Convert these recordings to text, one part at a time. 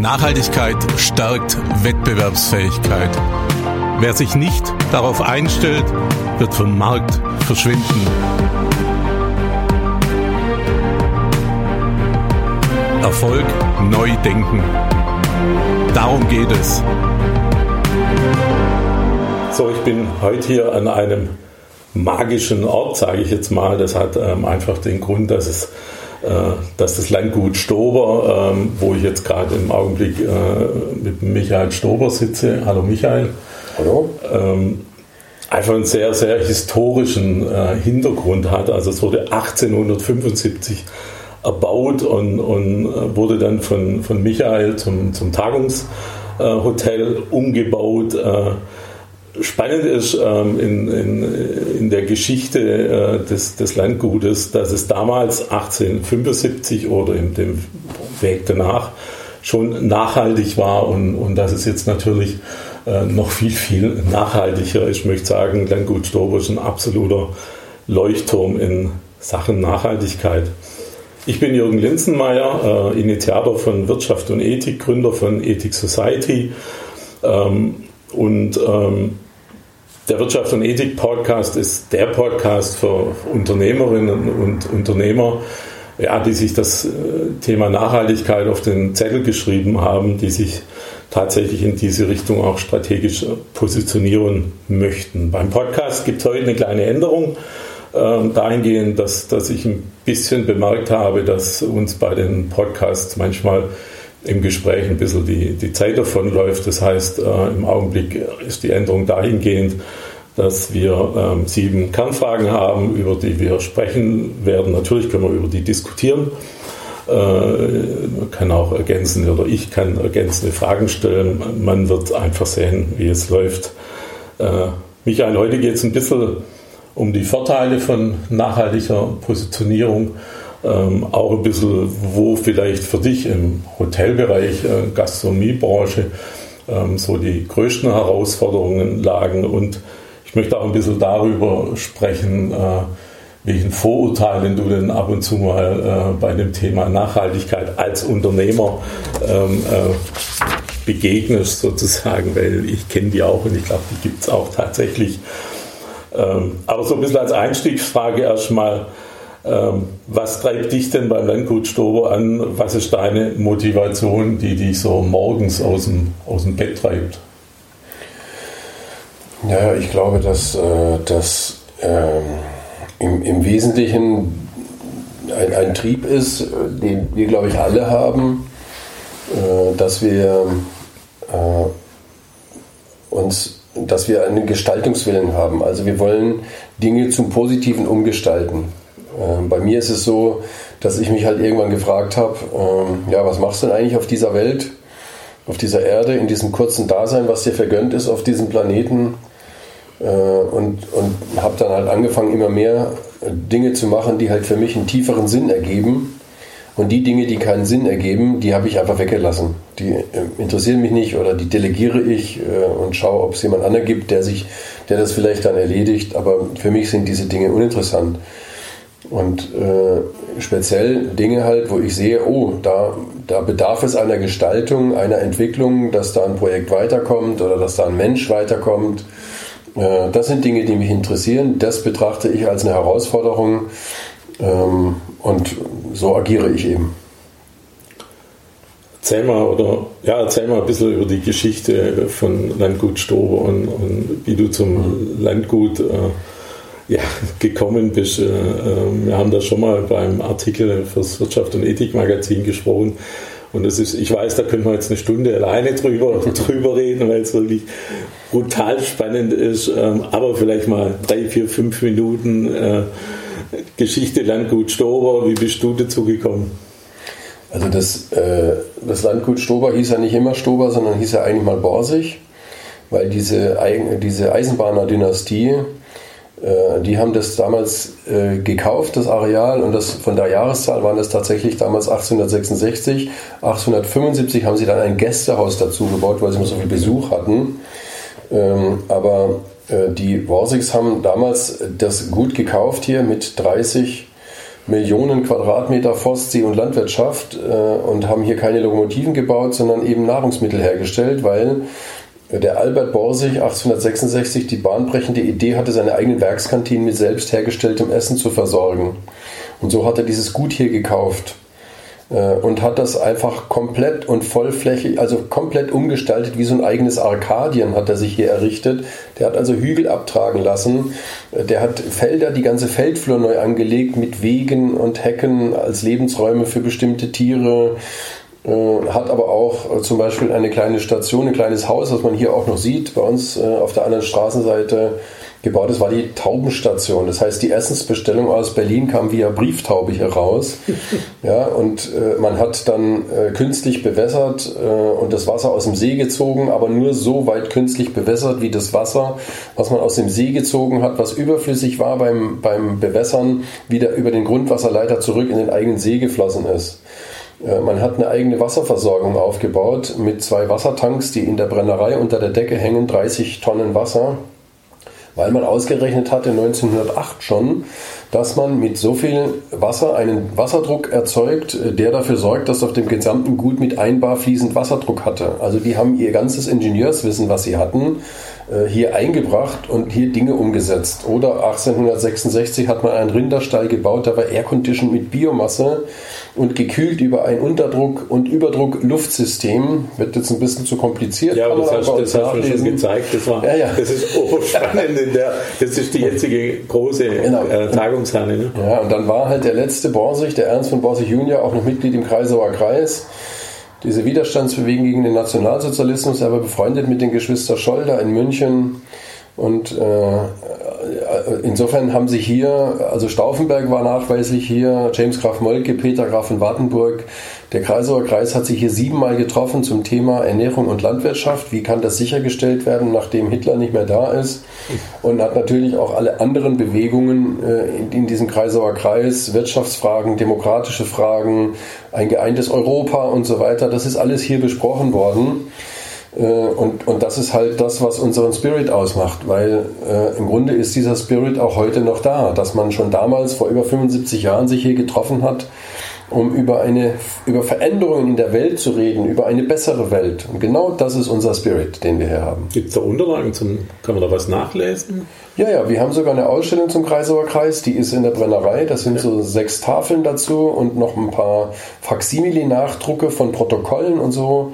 Nachhaltigkeit stärkt Wettbewerbsfähigkeit. Wer sich nicht darauf einstellt, wird vom Markt verschwinden. Erfolg neu denken. Darum geht es. So, ich bin heute hier an einem magischen Ort, sage ich jetzt mal. Das hat ähm, einfach den Grund, dass es dass das Landgut Stober, ähm, wo ich jetzt gerade im Augenblick äh, mit Michael Stober sitze, hallo Michael, hallo, ähm, einfach einen sehr, sehr historischen äh, Hintergrund hat. Also es wurde 1875 erbaut und, und wurde dann von, von Michael zum, zum Tagungshotel umgebaut spannend ist ähm, in, in, in, der Geschichte äh, des, des, Landgutes, dass es damals 1875 oder in dem Weg danach schon nachhaltig war und, und dass es jetzt natürlich äh, noch viel, viel nachhaltiger ist. Ich möchte sagen, Landgut Stober ist ein absoluter Leuchtturm in Sachen Nachhaltigkeit. Ich bin Jürgen Linsenmeier, äh, Initiator von Wirtschaft und Ethik, Gründer von Ethic Society. Ähm, und ähm, der Wirtschaft und Ethik Podcast ist der Podcast für Unternehmerinnen und Unternehmer, ja, die sich das äh, Thema Nachhaltigkeit auf den Zettel geschrieben haben, die sich tatsächlich in diese Richtung auch strategisch positionieren möchten. Beim Podcast gibt es heute eine kleine Änderung äh, dahingehend, dass, dass ich ein bisschen bemerkt habe, dass uns bei den Podcasts manchmal im Gespräch ein bisschen die, die Zeit davonläuft. Das heißt, äh, im Augenblick ist die Änderung dahingehend, dass wir ähm, sieben Kernfragen haben, über die wir sprechen werden. Natürlich können wir über die diskutieren. Äh, man kann auch ergänzende oder ich kann ergänzende Fragen stellen. Man wird einfach sehen, wie es läuft. Äh, Michael, heute geht es ein bisschen um die Vorteile von nachhaltiger Positionierung ähm, auch ein bisschen, wo vielleicht für dich im Hotelbereich, äh, Gastronomiebranche, ähm, so die größten Herausforderungen lagen. Und ich möchte auch ein bisschen darüber sprechen, äh, welchen Vorurteilen du denn ab und zu mal äh, bei dem Thema Nachhaltigkeit als Unternehmer ähm, äh, begegnest, sozusagen, weil ich kenne die auch und ich glaube, die gibt es auch tatsächlich. Ähm, aber so ein bisschen als Einstiegsfrage erstmal, was treibt dich denn beim Landgut Stober an? Was ist deine Motivation, die dich so morgens aus dem, aus dem Bett treibt? Ja, ich glaube, dass das ähm, im, im, Wesentlichen ein, ein, Trieb ist, den wir, glaube ich, alle haben, äh, dass wir äh, uns, dass wir einen Gestaltungswillen haben. Also wir wollen Dinge zum Positiven umgestalten. Ähm, bei mir ist es so, dass ich mich halt irgendwann gefragt habe, ähm, ja, was machst du denn eigentlich auf dieser Welt, auf dieser Erde, in diesem kurzen Dasein, was dir vergönnt ist auf diesem Planeten? Äh, und und habe dann halt angefangen, immer mehr Dinge zu machen, die halt für mich einen tieferen Sinn ergeben. Und die Dinge, die keinen Sinn ergeben, die habe ich einfach weggelassen. Die äh, interessieren mich nicht oder die delegiere ich äh, und schaue, ob es jemand anderen gibt, der sich, der das vielleicht dann erledigt. Aber für mich sind diese Dinge uninteressant. Und äh, speziell Dinge halt, wo ich sehe, oh, da, da bedarf es einer Gestaltung, einer Entwicklung, dass da ein Projekt weiterkommt oder dass da ein Mensch weiterkommt. Äh, das sind Dinge, die mich interessieren. Das betrachte ich als eine Herausforderung ähm, und so agiere ich eben. Erzähl mal, oder, ja, erzähl mal ein bisschen über die Geschichte von Landgut Stober und, und wie du zum Landgut äh, ja, gekommen bist. Äh, ähm, wir haben da schon mal beim Artikel fürs Wirtschaft und Ethik Magazin gesprochen. Und das ist, ich weiß, da können wir jetzt eine Stunde alleine drüber, drüber reden, weil es wirklich brutal spannend ist. Ähm, aber vielleicht mal drei, vier, fünf Minuten äh, Geschichte Landgut Stober. Wie bist du dazu gekommen? Also das, äh, das Landgut Stober hieß ja nicht immer Stober, sondern hieß ja eigentlich mal Borsig, weil diese, Eisenbahner-Dynastie die haben das damals äh, gekauft, das Areal, und das von der Jahreszahl waren das tatsächlich damals 1866. 1875 haben sie dann ein Gästehaus dazu gebaut, weil sie immer so viel Besuch hatten. Ähm, aber äh, die Worsigs haben damals das Gut gekauft hier mit 30 Millionen Quadratmeter Forstsee und Landwirtschaft äh, und haben hier keine Lokomotiven gebaut, sondern eben Nahrungsmittel hergestellt, weil der Albert Borsig 1866 die bahnbrechende Idee hatte, seine eigenen Werkskantinen mit selbst hergestelltem Essen zu versorgen. Und so hat er dieses Gut hier gekauft äh, und hat das einfach komplett und vollflächig, also komplett umgestaltet, wie so ein eigenes Arkadien hat er sich hier errichtet. Der hat also Hügel abtragen lassen, äh, der hat Felder, die ganze Feldflur neu angelegt mit Wegen und Hecken als Lebensräume für bestimmte Tiere hat aber auch äh, zum Beispiel eine kleine Station, ein kleines Haus, was man hier auch noch sieht, bei uns äh, auf der anderen Straßenseite gebaut. Das war die Taubenstation. Das heißt, die Essensbestellung aus Berlin kam via Brieftaube hier raus. ja, und äh, man hat dann äh, künstlich bewässert äh, und das Wasser aus dem See gezogen, aber nur so weit künstlich bewässert, wie das Wasser, was man aus dem See gezogen hat, was überflüssig war beim, beim Bewässern, wieder über den Grundwasserleiter zurück in den eigenen See geflossen ist. Äh, man hat eine eigene Wasserversorgung aufgebaut mit zwei Wassertanks, die in der Brennerei unter der Decke hängen, 30 Tonnen Wasser, weil man ausgerechnet hatte 1908 schon, dass man mit so viel Wasser einen Wasserdruck erzeugt, äh, der dafür sorgt, dass auf dem gesamten Gut mit ein Bar fließend Wasserdruck hatte. Also die haben ihr ganzes Ingenieurswissen, was sie hatten, äh, hier eingebracht und hier Dinge umgesetzt. Oder 1866 hat man einen Rinderstall gebaut, der war airconditioned mit Biomasse und gekühlt über ein Unterdruck- und Überdruck-Luftsystem. Wird jetzt ein bisschen zu kompliziert. Ja, aber das hast, das hast du schon gezeigt. Das, war, ja, ja. das ist spannend. Der, das ist die jetzige große genau. äh, Tagungshalle. Ne? Ja, und dann war halt der letzte Borsig, der Ernst von Borsig Junior, auch noch Mitglied im Kreisauer Kreis diese Widerstandsbewegung gegen den Nationalsozialismus, er war befreundet mit den Geschwister Scholder in München. Und äh, insofern haben sie hier, also Stauffenberg war nachweislich hier, James Graf Molke, Peter Graf von Wartenburg. Der Kreisauer Kreis hat sich hier siebenmal getroffen zum Thema Ernährung und Landwirtschaft. Wie kann das sichergestellt werden, nachdem Hitler nicht mehr da ist? Und hat natürlich auch alle anderen Bewegungen äh, in diesem Kreisauer Kreis, Wirtschaftsfragen, demokratische Fragen, ein geeintes Europa und so weiter. Das ist alles hier besprochen worden. Äh, und, und das ist halt das, was unseren Spirit ausmacht, weil äh, im Grunde ist dieser Spirit auch heute noch da, dass man schon damals vor über 75 Jahren sich hier getroffen hat, um über, eine, über Veränderungen in der Welt zu reden, über eine bessere Welt. Und genau das ist unser Spirit, den wir hier haben. Gibt es da Unterlagen zum, kann man da was nachlesen? Ja, ja, wir haben sogar eine Ausstellung zum Kreisauer Kreis, die ist in der Brennerei. Das sind so sechs Tafeln dazu und noch ein paar Faksimile-Nachdrucke von Protokollen und so.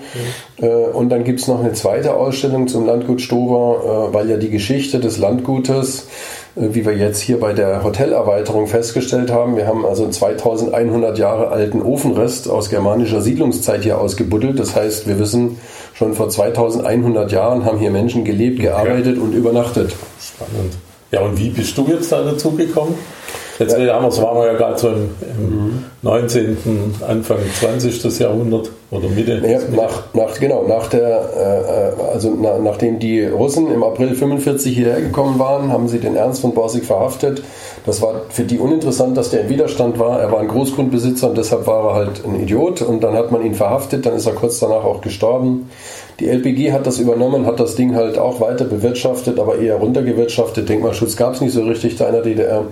Mhm. Und dann gibt es noch eine zweite Ausstellung zum Landgut Stover, äh, weil ja die Geschichte des Landgutes äh, wie wir jetzt hier bei der Hotelerweiterung festgestellt haben. Wir haben also einen 2100 Jahre alten Ofenrest aus germanischer Siedlungszeit hier ausgebuddelt. Das heißt, wir wissen, schon vor 2100 Jahren haben hier Menschen gelebt, gearbeitet okay. und übernachtet. Spannend. Ja, und wie bist du jetzt da dazu gekommen? Jetzt ja. damals waren wir ja gerade so im, im mhm. 19., Anfang 20. Jahrhundert oder Mitte. Ja, nach, nach, genau, nach der, äh, äh also na, nachdem die Russen im April 45 hierher gekommen waren, haben sie den Ernst von Borsig verhaftet. Das war für die uninteressant, dass der im Widerstand war. Er war ein Großgrundbesitzer und deshalb war er halt ein Idiot. Und dann hat man ihn verhaftet, dann ist er kurz danach auch gestorben. Die LPG hat das übernommen, hat das Ding halt auch weiter bewirtschaftet, aber eher runtergewirtschaftet. Denkmalschutz gab es nicht so richtig da in der DDR.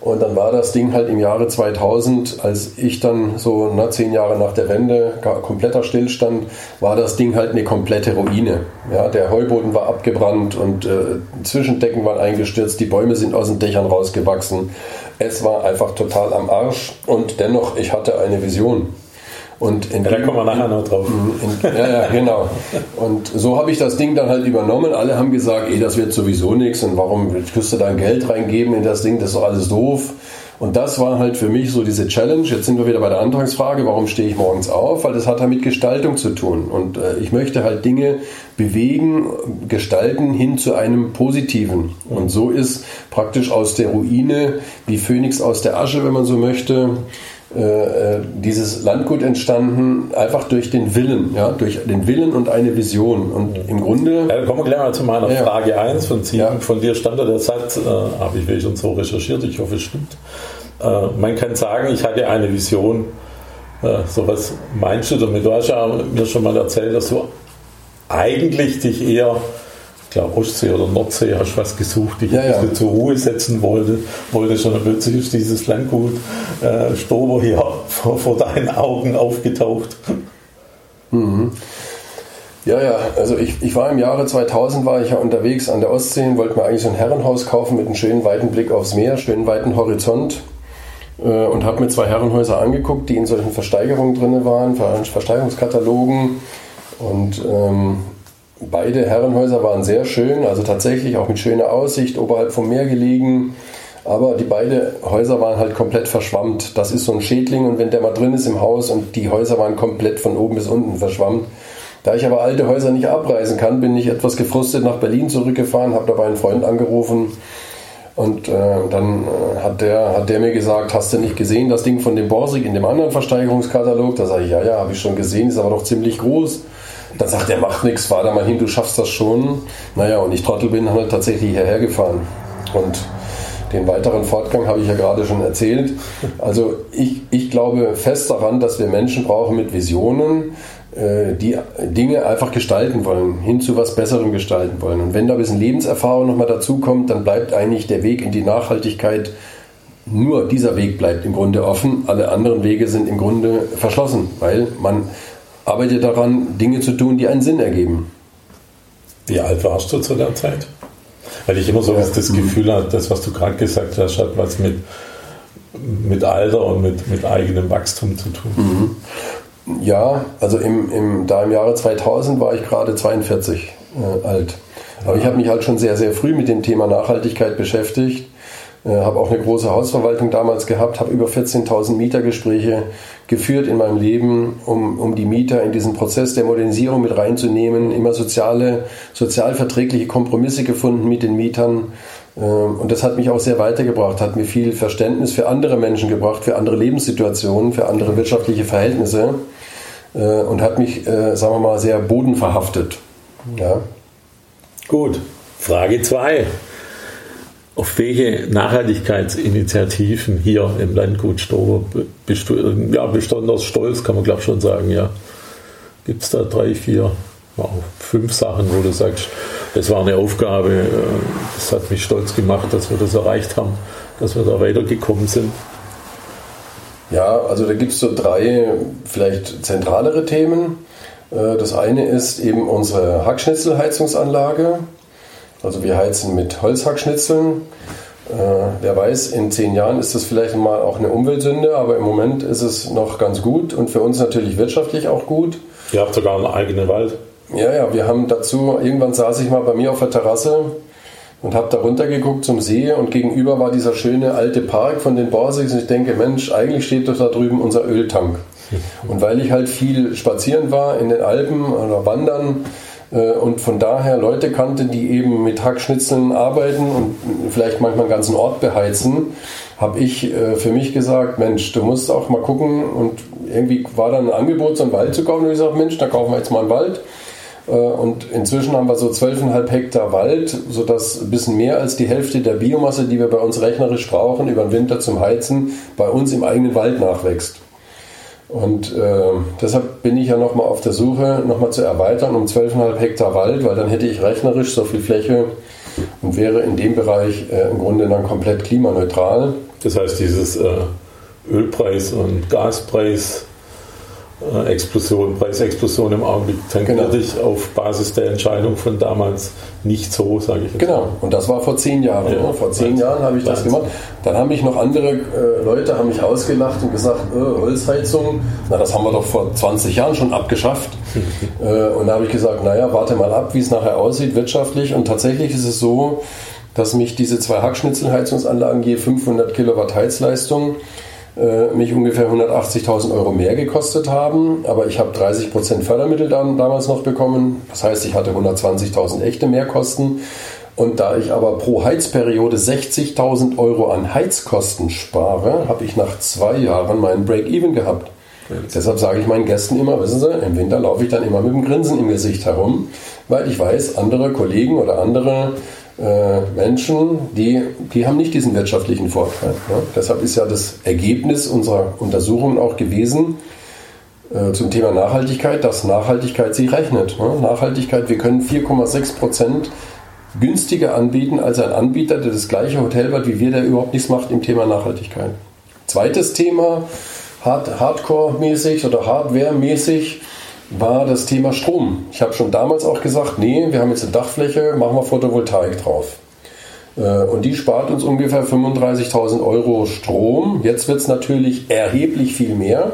Und dann war das Ding halt im Jahre 2000, als ich dann so na, zehn Jahre nach der Wende, kompletter Stillstand, war das Ding halt eine komplette Ruine. Ja, der Heuboden war abgebrannt und äh, Zwischendecken waren eingestürzt, die Bäume sind aus den Dächern rausgewachsen. Es war einfach total am Arsch und dennoch, ich hatte eine Vision. Und in da kommen wir nachher noch drauf. In, ja, ja, genau. Und so habe ich das Ding dann halt übernommen. Alle haben gesagt, ey, das wird sowieso nichts und warum willst du dein Geld reingeben in das Ding, das ist doch alles doof. Und das war halt für mich so diese Challenge. Jetzt sind wir wieder bei der Antragsfrage, warum stehe ich morgens auf? Weil das hat halt mit Gestaltung zu tun. Und äh, ich möchte halt Dinge bewegen, gestalten hin zu einem Positiven. Und so ist praktisch aus der Ruine, wie Phönix aus der Asche, wenn man so möchte, äh, dieses Landgut entstanden, einfach durch den Willen, ja, durch den Willen und eine Vision. Und im Grunde. Ja, kommen wir gleich mal zu meiner ja. Frage 1 von Sieben. Ja. Von dir stand der Satz, äh, habe ich schon so recherchiert, ich hoffe es stimmt. Äh, man kann sagen, ich hatte eine Vision. Äh, so was meinst du damit? Du hast ja mir schon mal erzählt, dass du eigentlich dich eher glaube Ostsee oder Nordsee, hast was gesucht, dich Ja, ja. zur Ruhe setzen wollte, wollte schon und plötzlich ist dieses Landgut äh, Stober hier vor, vor deinen Augen aufgetaucht. Ja, ja, also ich, ich war im Jahre 2000 war ich ja unterwegs an der Ostsee und wollte mir eigentlich so ein Herrenhaus kaufen mit einem schönen weiten Blick aufs Meer, schönen weiten Horizont äh, und habe mir zwei Herrenhäuser angeguckt, die in solchen Versteigerungen drin waren, Ver- Versteigerungskatalogen und ähm, beide Herrenhäuser waren sehr schön, also tatsächlich auch mit schöner Aussicht, oberhalb vom Meer gelegen. Aber die beiden Häuser waren halt komplett verschwammt. Das ist so ein Schädling und wenn der mal drin ist im Haus und die Häuser waren komplett von oben bis unten verschwammt. Da ich aber alte Häuser nicht abreißen kann, bin ich etwas gefrustet nach Berlin zurückgefahren, habe dabei einen Freund angerufen und äh, dann äh, hat, der, hat der mir gesagt, hast du nicht gesehen, das Ding von dem Borsig in dem anderen Versteigerungskatalog? Da sage ich, ja, ja, habe ich schon gesehen, ist aber doch ziemlich groß. Dann sagt er, macht nichts, fahr da mal hin, du schaffst das schon. Naja, und ich Trottel bin halt tatsächlich hierher gefahren. Und den weiteren Fortgang habe ich ja gerade schon erzählt. Also ich, ich glaube fest daran, dass wir Menschen brauchen mit Visionen, äh, die Dinge einfach gestalten wollen, hin zu was Besserem gestalten wollen. Und wenn da ein bisschen Lebenserfahrung nochmal dazukommt, dann bleibt eigentlich der Weg in die Nachhaltigkeit, nur dieser Weg bleibt im Grunde offen. Alle anderen Wege sind im Grunde verschlossen, weil man arbeitet daran, Dinge zu tun, die einen Sinn ergeben. Wie alt warst du zu der Zeit? Weil ich immer so Ja. das Gefühl habe, das, was du gerade gesagt hast, hat was mit, mit Alter und mit, mit eigenem Wachstum zu tun. Ja, also im, im, da im Jahre 2000 war ich gerade 42 äh, alt. Aber ich habe mich halt schon sehr, sehr früh mit dem Thema Nachhaltigkeit beschäftigt. Äh, habe auch eine große Hausverwaltung damals gehabt, habe über 14.000 Mietergespräche geführt in meinem Leben, um, um die Mieter in diesen Prozess der Modernisierung mit reinzunehmen, immer soziale, sozialverträgliche Kompromisse gefunden mit den Mietern. Ähm, Und das hat mich auch sehr weitergebracht, hat mir viel Verständnis für andere Menschen gebracht, für andere Lebenssituationen, für andere wirtschaftliche Verhältnisse äh, und hat mich, äh, sagen wir mal, sehr bodenverhaftet. Ja. Gut, Frage 2. Auf welche Nachhaltigkeitsinitiativen hier im Landgut Stober bist du ja, besonders stolz, kann man glaube ich schon sagen, ja. Gibt es da drei, vier, fünf Sachen, wo du sagst, das war eine Aufgabe, äh, das hat mich stolz gemacht, dass wir das erreicht haben, dass wir da weitergekommen sind. Ja, also da gibt es so drei vielleicht zentralere Themen. Äh, Das eine ist eben unsere Hackschnitzelheizungsanlage. Also wir heizen mit Holzhackschnitzeln. Äh, Wer weiß, in zehn Jahren ist das vielleicht mal auch eine Umweltsünde, aber im Moment ist es noch ganz gut und für uns natürlich wirtschaftlich auch gut. Ihr habt sogar einen eigenen Wald. Ja, ja, wir haben dazu, irgendwann saß ich mal bei mir auf der Terrasse und habe da runtergeguckt zum See und gegenüber war dieser schöne alte Park von den Borsigs und ich denke, Mensch, eigentlich steht doch da drüben unser Öltank. Und weil ich halt viel spazieren war in den Alpen oder wandern und von daher Leute kannte, die eben mit Hackschnitzeln arbeiten und vielleicht manchmal einen ganzen Ort beheizen, habe ich äh, für mich gesagt, Mensch, du musst auch mal gucken und irgendwie war dann ein Angebot, so einen Wald zu kaufen und ich gesagt, Mensch, da kaufen wir jetzt mal einen Wald. Äh, Und inzwischen haben wir so 12,5 Hektar Wald, sodass ein bisschen mehr als die Hälfte der Biomasse, die wir bei uns rechnerisch brauchen, über den Winter zum Heizen, bei uns im eigenen Wald nachwächst. Und äh, deshalb bin ich ja nochmal auf der Suche, nochmal zu erweitern um 12,5 Hektar Wald, weil dann hätte ich rechnerisch so viel Fläche und wäre in dem Bereich äh, im Grunde dann komplett klimaneutral. Das heißt, dieses äh, Ölpreis- und Gaspreis Explosion, Preisexplosion im Augenblick tangiert Genau. auf Basis der Entscheidung von damals nicht so, sage ich jetzt. Genau, und das war vor zehn Jahren. Ja. ne? Vor zehn Wahnsinn. Jahren habe ich das Wahnsinn. gemacht. Dann haben mich noch andere äh, Leute haben mich ausgelacht und gesagt, äh, Holzheizung, na das haben wir doch vor 20 Jahren schon abgeschafft. äh, und da habe ich gesagt, naja, warte mal ab, wie es nachher aussieht wirtschaftlich. Und tatsächlich ist es so, dass mich diese zwei Hackschnitzelheizungsanlagen je 500 Kilowatt Heizleistung äh, mich ungefähr 180.000 Euro mehr gekostet haben, aber ich habe 30% Fördermittel dann, damals noch bekommen. Das heißt, ich hatte 120.000 echte Mehrkosten. Und da ich aber pro Heizperiode 60.000 Euro an Heizkosten spare, habe ich nach zwei Jahren meinen Break-Even gehabt. Deshalb sage ich meinen Gästen immer, wissen Sie, im Winter laufe ich dann immer mit dem Grinsen im Gesicht herum, weil ich weiß, andere Kollegen oder andere äh, Menschen, die, die haben nicht diesen wirtschaftlichen Vorteil. Ne? Deshalb ist ja das Ergebnis unserer Untersuchungen auch gewesen äh, zum Thema Nachhaltigkeit, dass Nachhaltigkeit sich rechnet. Ne? Nachhaltigkeit, wir können 4,6 Prozent günstiger anbieten als ein Anbieter, der das gleiche Hotel hat wie wir, der überhaupt nichts macht im Thema Nachhaltigkeit. Zweites Thema, Hard Hardcore-mäßig oder Hardware-mäßig, war das Thema Strom. Ich habe schon damals auch gesagt, nee, wir haben jetzt eine Dachfläche, machen wir Photovoltaik drauf. Äh, und die spart uns ungefähr 35.000 Euro Strom. Jetzt wird es natürlich erheblich viel mehr.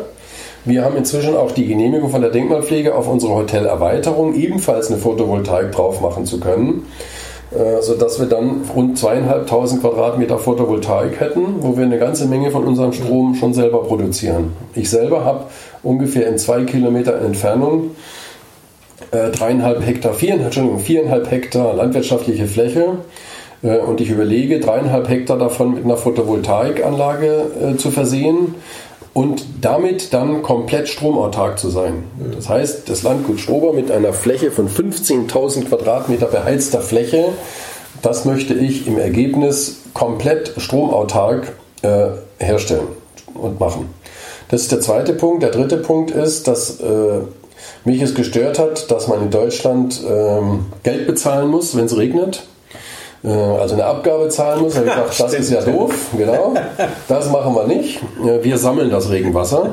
Wir haben inzwischen auch die Genehmigung von der Denkmalpflege auf unsere Hotelerweiterung ebenfalls eine Photovoltaik drauf machen zu können, äh, sodass wir dann rund zweieinhalbtausend Quadratmeter Photovoltaik hätten, wo wir eine ganze Menge von unserem Strom schon selber produzieren. Ich selber habe ungefähr in zwei Kilometer Entfernung äh, dreieinhalb Hektar, viereinhalb, Hektar landwirtschaftliche Fläche äh, und ich überlege, dreieinhalb Hektar davon mit einer Photovoltaikanlage zu versehen und damit dann komplett stromautark zu sein. Das heißt, das Landgut Strober mit einer Fläche von 15.000 Quadratmeter beheizter Fläche, das möchte ich im Ergebnis komplett stromautark äh, herstellen und machen. Das ist der zweite Punkt. Der dritte Punkt ist, dass äh, mich es gestört hat, dass man in Deutschland ähm, Geld bezahlen muss, wenn es regnet. Äh, also eine Abgabe zahlen muss. Habe ich gedacht, das ist ja doof, genau. Das machen wir nicht. Äh, wir sammeln das Regenwasser.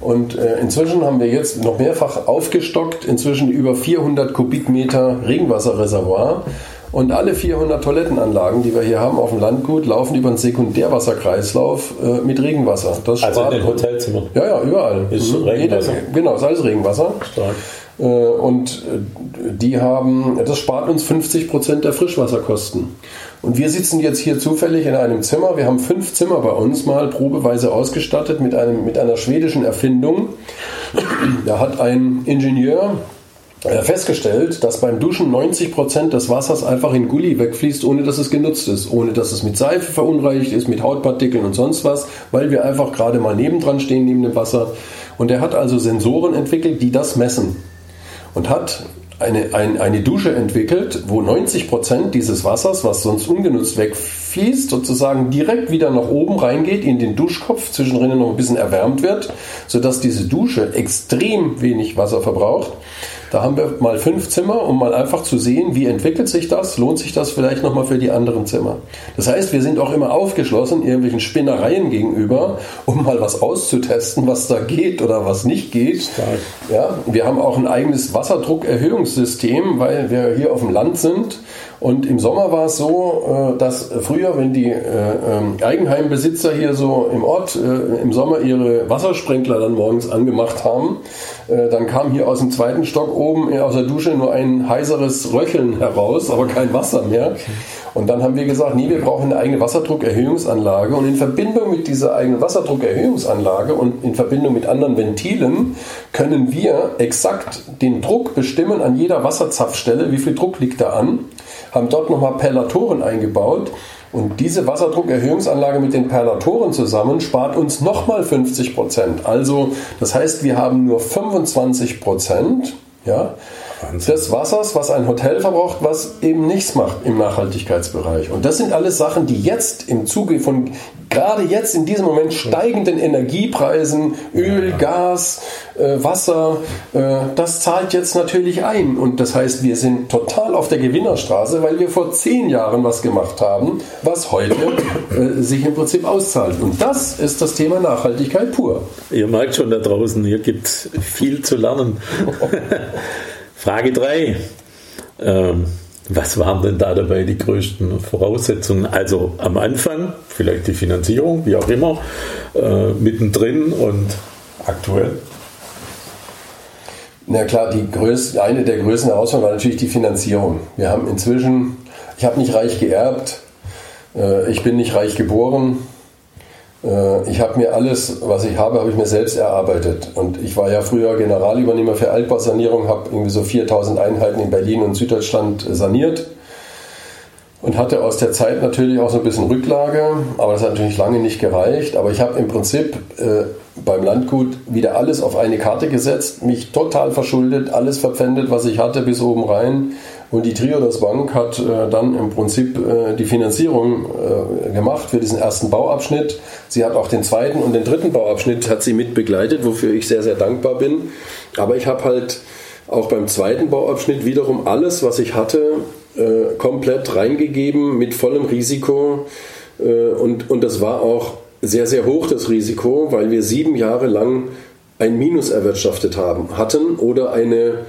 Und äh, inzwischen haben wir jetzt noch mehrfach aufgestockt, inzwischen über 400 Kubikmeter Regenwasserreservoir. Und alle 400 Toilettenanlagen, die wir hier haben auf dem Landgut, laufen über einen Sekundärwasserkreislauf äh, mit Regenwasser. Das also in den Hotelzimmern? Ja, ja, überall. Ist mhm. Regenwasser? Jeder, genau, ist alles Regenwasser. Stark. Äh, und äh, die haben, das spart uns 50 Prozent der Frischwasserkosten. Und wir sitzen jetzt hier zufällig in einem Zimmer. Wir haben fünf Zimmer bei uns mal probeweise ausgestattet mit, einem, mit einer schwedischen Erfindung. Da hat ein Ingenieur festgestellt, dass beim Duschen 90 Prozent des Wassers einfach in Gully wegfließt, ohne dass es genutzt ist, ohne dass es mit Seife verunreinigt ist, mit Hautpartikeln und sonst was, weil wir einfach gerade mal nebendran stehen, neben dem Wasser. Und er hat also Sensoren entwickelt, die das messen und hat eine, ein, eine Dusche entwickelt, wo 90 Prozent dieses Wassers, was sonst ungenutzt wegfließt, sozusagen direkt wieder nach oben reingeht, in den Duschkopf, zwischendrin noch ein bisschen erwärmt wird, sodass diese Dusche extrem wenig Wasser verbraucht. Da haben wir mal fünf Zimmer, um mal einfach zu sehen, wie entwickelt sich das, lohnt sich das vielleicht nochmal für die anderen Zimmer. Das heißt, wir sind auch immer aufgeschlossen irgendwelchen Spinnereien gegenüber, um mal was auszutesten, was da geht oder was nicht geht. Ja, wir haben auch ein eigenes Wasserdruckerhöhungssystem, weil wir hier auf dem Land sind und im Sommer war es so, äh, dass früher, wenn die äh, ähm, Eigenheimbesitzer hier so im Ort äh, im Sommer ihre Wassersprenkler dann morgens angemacht haben, dann kam hier aus dem zweiten Stock oben aus der Dusche nur ein heiseres Röcheln heraus, aber kein Wasser mehr. Und dann haben wir gesagt, nee, wir brauchen eine eigene Wasserdruckerhöhungsanlage. Und in Verbindung mit dieser eigenen Wasserdruckerhöhungsanlage und in Verbindung mit anderen Ventilen können wir exakt den Druck bestimmen an jeder Wasserzapfstelle, wie viel Druck liegt da an haben dort nochmal Perlatoren eingebaut. Und diese Wasserdruckerhöhungsanlage mit den Perlatoren zusammen spart uns nochmal 50 Prozent. Also, das heißt, wir haben nur 25 Prozent ja, des Wassers, was ein Hotel verbraucht, was eben nichts macht im Nachhaltigkeitsbereich. Und das sind alles Sachen, die jetzt im Zuge von gerade jetzt in diesem Moment steigenden Energiepreisen, Öl, Gas, äh, Wasser, äh, das zahlt jetzt natürlich ein. Und das heißt, wir sind total auf der Gewinnerstraße, weil wir vor zehn Jahren was gemacht haben, was heute äh, sich im Prinzip auszahlt. Und das ist das Thema Nachhaltigkeit pur. Ihr merkt schon da draußen, hier gibt es viel zu lernen. Frage 3. Ähm, was waren denn da dabei die größten Voraussetzungen? Also am Anfang, vielleicht die Finanzierung, wie auch immer, äh, mittendrin und aktuell? Na klar, die größte, eine der größten Herausforderungen war natürlich die Finanzierung. Wir haben inzwischen, ich habe nicht reich geerbt, äh, ich bin nicht reich geboren, ich habe mir alles, was ich habe, habe ich mir selbst erarbeitet. Und ich war ja früher Generalübernehmer für Altbausanierung, habe irgendwie so 4000 Einheiten in Berlin und Süddeutschland saniert und hatte aus der Zeit natürlich auch so ein bisschen Rücklage, aber das hat natürlich lange nicht gereicht. Aber ich habe im Prinzip äh, beim Landgut wieder alles auf eine Karte gesetzt, mich total verschuldet, alles verpfändet, was ich hatte, bis oben rein und die Triodos Bank hat äh, dann im Prinzip äh, die Finanzierung äh, gemacht für diesen ersten Bauabschnitt. Sie hat auch den zweiten und den dritten Bauabschnitt hat sie mit begleitet, wofür ich sehr, sehr dankbar bin. Aber ich habe halt auch beim zweiten Bauabschnitt wiederum alles, was ich hatte, äh, komplett reingegeben mit vollem Risiko. Äh, und, und das war auch sehr, sehr hoch, das Risiko, weil wir sieben Jahre lang ein Minus erwirtschaftet haben, hatten oder eine,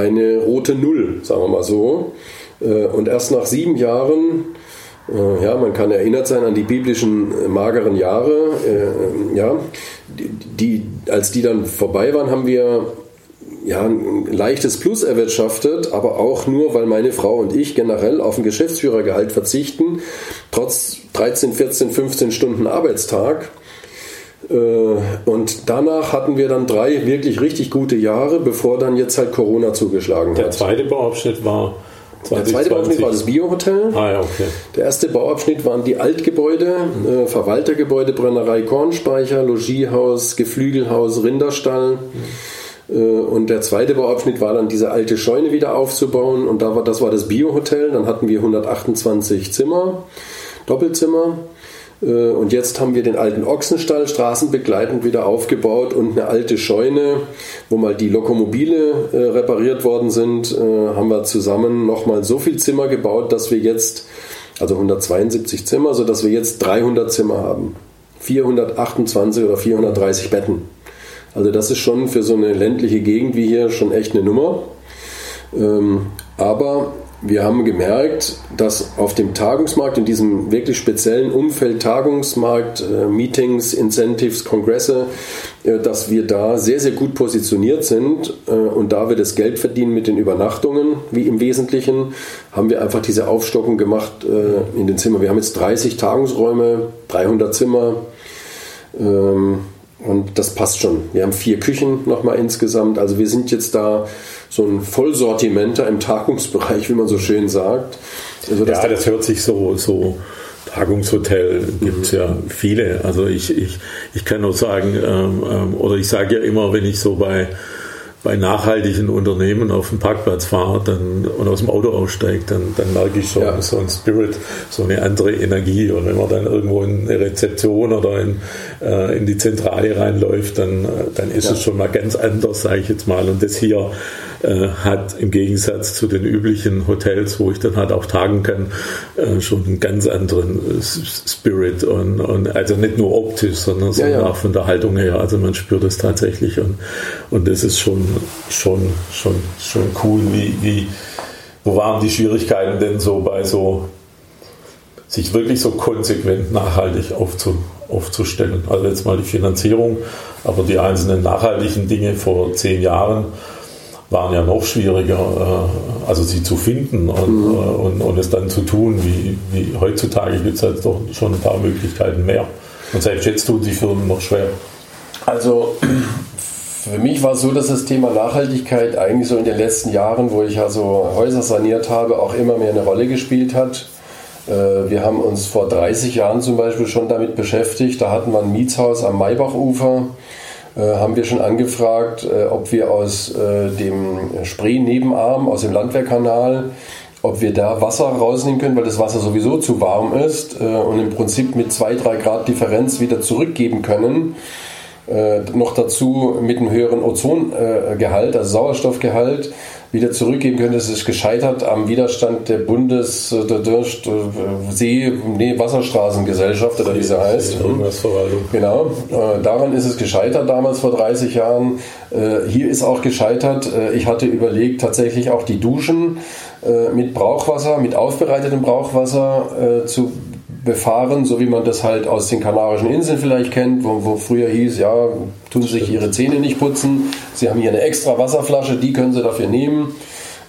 eine rote Null, sagen wir mal so. Äh, und erst nach sieben Jahren, äh, ja, man kann erinnert sein an die biblischen äh, mageren Jahre, ja, die, als die dann vorbei waren, haben wir ja, ein leichtes Plus erwirtschaftet, aber auch nur, weil meine Frau und ich generell auf ein Geschäftsführergehalt verzichten, trotz 13, 14, 15 Stunden Arbeitstag. Und danach hatten wir dann drei wirklich richtig gute Jahre, bevor dann jetzt halt Corona zugeschlagen hat. Der zweite Bauabschnitt war 2020. Der zweite Bauabschnitt war das Biohotel. Ah, ja, okay. Der erste Bauabschnitt waren die Altgebäude, äh, Verwaltergebäude, Brennerei Kornspeicher, Logiehaus, Geflügelhaus, Rinderstall. Äh, und der zweite Bauabschnitt war dann diese alte Scheune wieder aufzubauen. Und da war, das war das Biohotel. Dann hatten wir 128 Zimmer, Doppelzimmer. Äh, und jetzt haben wir den alten Ochsenstall straßenbegleitend wieder aufgebaut und eine alte Scheune, wo mal die Lokomobile äh, repariert worden sind, äh, haben wir zusammen nochmal so viel Zimmer gebaut, dass wir jetzt, also 172 Zimmer, sodass wir jetzt 300 Zimmer haben. 428 oder 430 Betten. Also das ist schon für so eine ländliche Gegend wie hier schon echt eine Nummer. Ähm, aber wir haben gemerkt, dass auf dem Tagungsmarkt, in diesem wirklich speziellen Umfeld Tagungsmarkt, äh, Meetings, Incentives, Kongresse, äh, dass wir da sehr, sehr gut positioniert sind. Äh, und da wir das Geld verdienen mit den Übernachtungen, wie im Wesentlichen, haben wir einfach diese Aufstockung gemacht in den Zimmern. Wir haben jetzt 30 Tagungsräume, 300 Zimmer. Ähm, und das passt schon. Wir haben vier Küchen nochmal insgesamt. Also wir sind jetzt da so ein Vollsortimenter im Tagungsbereich, wie man so schön sagt. Also ja, das hört sich so, so Tagungshotel gibt es mhm. ja viele. Also ich, ich, ich kann nur sagen, ähm, ähm, oder ich sage ja immer, wenn ich so bei bei nachhaltigen Unternehmen auf dem Parkplatz fahre dann, und aus dem Auto aussteige, dann, dann merke ich schon ja. so ein Spirit, so eine andere Energie. Und wenn man dann irgendwo in eine Rezeption oder in, äh, in die Zentrale reinläuft, dann, äh, dann ist ja. es schon mal ganz anders, sage ich jetzt mal. Und das hier äh, hat im Gegensatz zu den üblichen Hotels, wo ich dann halt auch tagen kann, äh, schon einen ganz anderen äh, Spirit und, und, also nicht nur optisch, sondern, ja, ja. auch von der Haltung her. Also man spürt es tatsächlich und, und das ist schon, schon, schon, schon cool, wie, wie, wo waren die Schwierigkeiten denn so bei so sich wirklich so konsequent nachhaltig aufzu, aufzustellen. Also jetzt mal die Finanzierung, aber die einzelnen nachhaltigen Dinge vor zehn Jahren waren ja noch schwieriger, äh, also sie zu finden und, mhm. Äh, und, und, es dann zu tun, wie, wie heutzutage gibt es halt doch schon ein paar Möglichkeiten mehr. Und selbst jetzt tun sich Firmen noch schwer. Also für mich war es so, dass das Thema Nachhaltigkeit eigentlich so in den letzten Jahren, wo ich also Häuser saniert habe, auch immer mehr eine Rolle gespielt hat. Äh, wir haben uns vor 30 Jahren zum Beispiel schon damit beschäftigt. Da hatten wir ein Mietshaus am Maybachufer haben wir schon angefragt, äh, ob wir aus äh, dem Spree-Nebenarm, aus dem Landwehrkanal, ob wir da Wasser rausnehmen können, weil das Wasser sowieso zu warm ist und im Prinzip mit 2-3 Grad Differenz wieder zurückgeben können. noch dazu mit einem höheren Ozongehalt, also Sauerstoffgehalt wieder zurückgeben können. Das ist gescheitert am Widerstand der Bundes der, der See, nee, Wasserstraßengesellschaft oder wie sie heißt. Genau. Äh, daran ist es gescheitert damals vor 30 Jahren. Äh, hier ist auch gescheitert. Äh, ich hatte überlegt, tatsächlich auch die Duschen mit Brauchwasser, mit aufbereitetem Brauchwasser zu befahren, so wie man das halt aus den Kanarischen Inseln vielleicht kennt, wo, wo früher hieß, ja, tun sie sich ihre Zähne nicht putzen, sie haben hier eine extra Wasserflasche, die können sie dafür nehmen.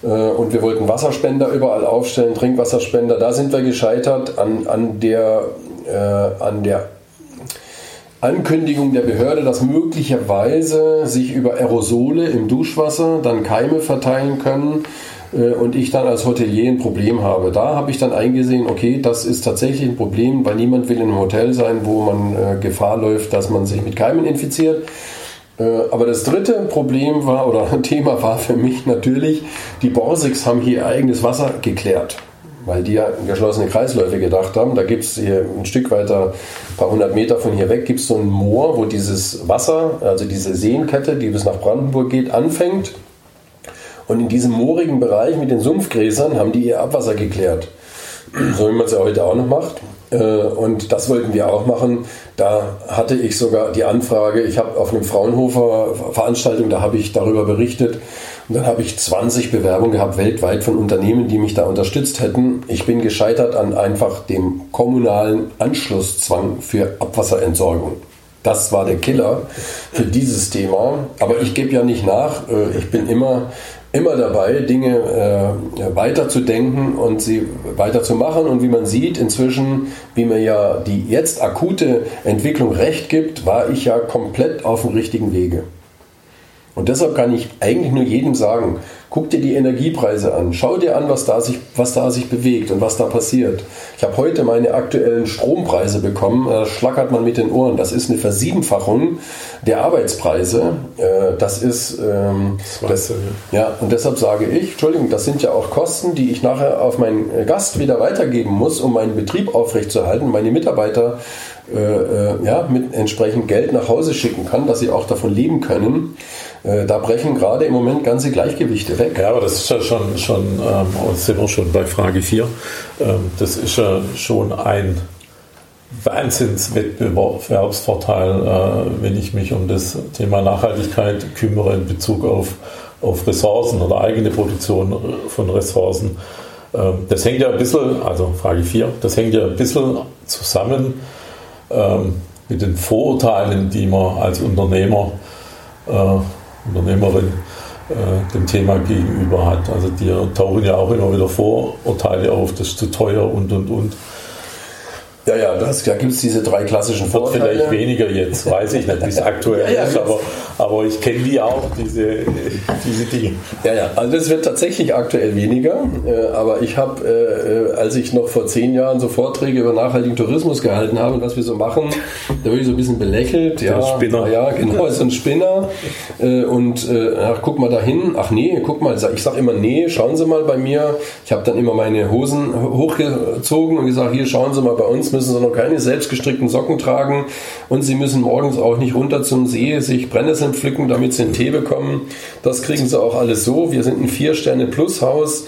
Äh, und wir wollten Wasserspender überall aufstellen, Trinkwasserspender. Da sind wir gescheitert an, an, der, äh, an der Ankündigung der Behörde, dass möglicherweise sich über Aerosole im Duschwasser dann Keime verteilen können. Äh, und ich dann als Hotelier ein Problem habe. Da habe ich dann eingesehen, okay, das ist tatsächlich ein Problem, weil niemand will in einem Hotel sein, wo man äh, Gefahr läuft, dass man sich mit Keimen infiziert. Äh, aber das dritte Problem war oder Thema war für mich natürlich, die Borsigs haben hier eigenes Wasser geklärt weil die ja geschlossene Kreisläufe gedacht haben. Da gibt es hier ein Stück weiter, ein paar hundert Meter von hier weg, gibt es so ein Moor, wo dieses Wasser, also diese Seenkette, die bis nach Brandenburg geht, anfängt Und in diesem moorigen Bereich mit den Sumpfgräsern haben die ihr Abwasser geklärt. So wie man es ja heute auch noch macht. Äh, und das wollten wir auch machen. Da hatte ich sogar die Anfrage, ich habe auf einem Fraunhofer Veranstaltung, da habe ich darüber berichtet. Und dann habe ich 20 Bewerbungen gehabt weltweit von Unternehmen, die mich da unterstützt hätten. Ich bin gescheitert an einfach dem kommunalen Anschlusszwang für Abwasserentsorgung. Das war der Killer für dieses Thema. Aber ich gebe ja nicht nach. Äh, ich bin immer immer dabei, Dinge äh, weiterzudenken und sie weiterzumachen. Und wie man sieht, inzwischen, wie mir ja die jetzt akute Entwicklung recht gibt, war ich ja komplett auf dem richtigen Wege. Und deshalb kann ich eigentlich nur jedem sagen, guck dir die Energiepreise an, schau dir an, was da sich, was da sich bewegt und was da passiert. Ich habe heute meine aktuellen Strompreise bekommen, da schlackert man mit den Ohren. Das ist eine Versiebenfachung der Arbeitspreise. Äh, das ist, ähm, das, ja, und deshalb sage ich, Entschuldigung, das sind ja auch Kosten, die ich nachher auf meinen Gast wieder weitergeben muss, um meinen Betrieb aufrechtzuerhalten, meine Mitarbeiter äh, äh, ja, mit entsprechend Geld nach Hause schicken kann, dass sie auch davon leben können. Äh, da brechen gerade im Moment ganze Gleichgewichte weg. Ja, aber das ist ja schon, schon ähm, sind wir schon bei Frage 4, ähm, das ist ja schon ein Wahnsinnswettbewerbsvorteil, äh, wenn ich mich um das Thema Nachhaltigkeit kümmere in Bezug auf, auf Ressourcen oder eigene Produktion von Ressourcen. Ähm, das hängt ja ein bisschen, also Frage 4, das hängt ja ein bisschen zusammen mit den Vorurteilen, die man als Unternehmer äh, Unternehmerin äh, dem Thema gegenüber hat. Also die tauchen ja auch immer wieder Vorurteile auf, das ist zu teuer und und und. Ja, ja, das, da gibt es diese drei klassischen Vorteile. Wird vielleicht weniger jetzt, weiß ich nicht, wie es aktuell ja, ja, ist, aber, aber ich kenne die auch, diese, diese Dinge. Ja, ja, also das wird tatsächlich aktuell weniger, äh, aber ich habe, äh, als ich noch vor zehn Jahren so Vorträge über nachhaltigen Tourismus gehalten habe und was wir so machen, da wurde ich so ein bisschen belächelt. Ja, ein Spinner. Ja, genau, ist ein Spinner. Äh, und ach, guck mal dahin, ach nee, guck mal, ich sage immer, nee, schauen Sie mal bei mir. Ich habe dann immer meine Hosen hochgezogen und gesagt, hier schauen Sie mal bei uns müssen sie noch keine selbstgestrickten Socken tragen und sie müssen morgens auch nicht runter zum See sich Brennnesseln pflücken, damit sie einen Tee bekommen. Das kriegen sie auch alles so. Wir sind ein Vier-Sterne-Plus-Haus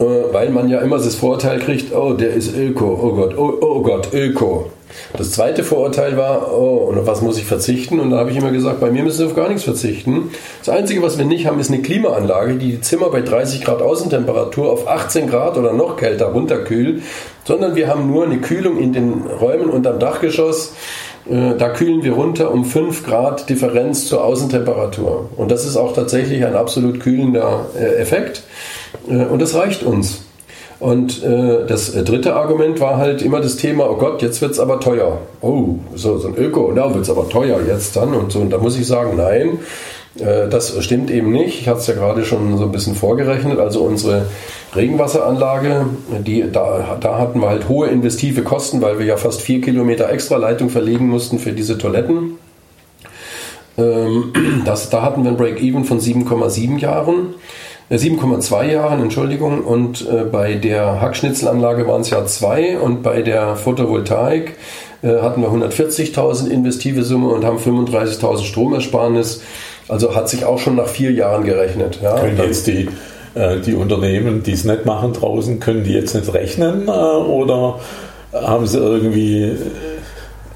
äh, weil man ja immer das Vorurteil kriegt, oh, der ist Öko, oh Gott, oh, oh Gott, Öko. Das zweite Vorurteil war, oh, und auf was muss ich verzichten? Und da habe ich immer gesagt, bei mir müssen Sie auf gar nichts verzichten. Das Einzige, was wir nicht haben, ist eine Klimaanlage, die die Zimmer bei 30 Grad Außentemperatur auf 18 Grad oder noch kälter runterkühlt, sondern wir haben nur eine Kühlung in den Räumen unterm Dachgeschoss. Äh, da kühlen wir runter um 5 Grad Differenz zur Außentemperatur. Und das ist auch tatsächlich ein absolut kühlender äh, Effekt. Äh, und das reicht uns. Und äh, das dritte Argument war halt immer das Thema, oh Gott, jetzt wird es aber teuer. Oh, so, so ein Öko, da wird es aber teuer jetzt dann und so. Und da muss ich sagen, nein, das stimmt eben nicht. Ich hatte es ja gerade schon so ein bisschen vorgerechnet. Also unsere Regenwasseranlage, die, da, da hatten wir halt hohe investive Kosten, weil wir ja fast vier Kilometer extra Leitung verlegen mussten für diese Toiletten. Ähm, das, da hatten wir ein Break-Even von 7,7 Jahren. 7,2 äh, Jahren, Entschuldigung, und äh, bei der Hackschnitzelanlage waren es ja zwei und bei der Photovoltaik äh, hatten wir 140.000 investive Summe und haben 35.000 Stromersparnis. Also hat sich auch schon nach vier Jahren gerechnet. Ja. Können jetzt die, äh, die Unternehmen, die es nicht machen draußen, können die jetzt nicht rechnen äh, oder haben sie irgendwie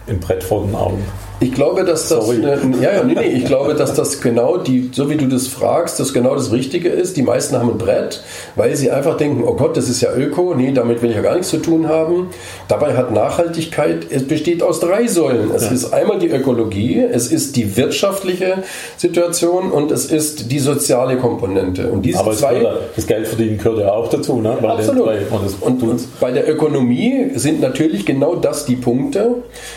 ein Brett vor den Augen? Ich glaube, dass das, äh, ja, ja, nee, nee, ich glaube, dass das genau die, so wie du das fragst, das genau das Richtige ist. Die meisten haben ein Brett, weil sie einfach denken, oh Gott, das ist ja Öko, nee, damit will ich ja gar nichts zu tun haben. Dabei hat Nachhaltigkeit, es besteht aus drei Säulen. Es ja. ist einmal die Ökologie, es ist die wirtschaftliche Situation und es ist die soziale Komponente. Und diese Aber zwei, das Geld verdienen gehört ja auch dazu, ne? Bei absolut. Und, und bei der Ökonomie sind natürlich genau das die Punkte,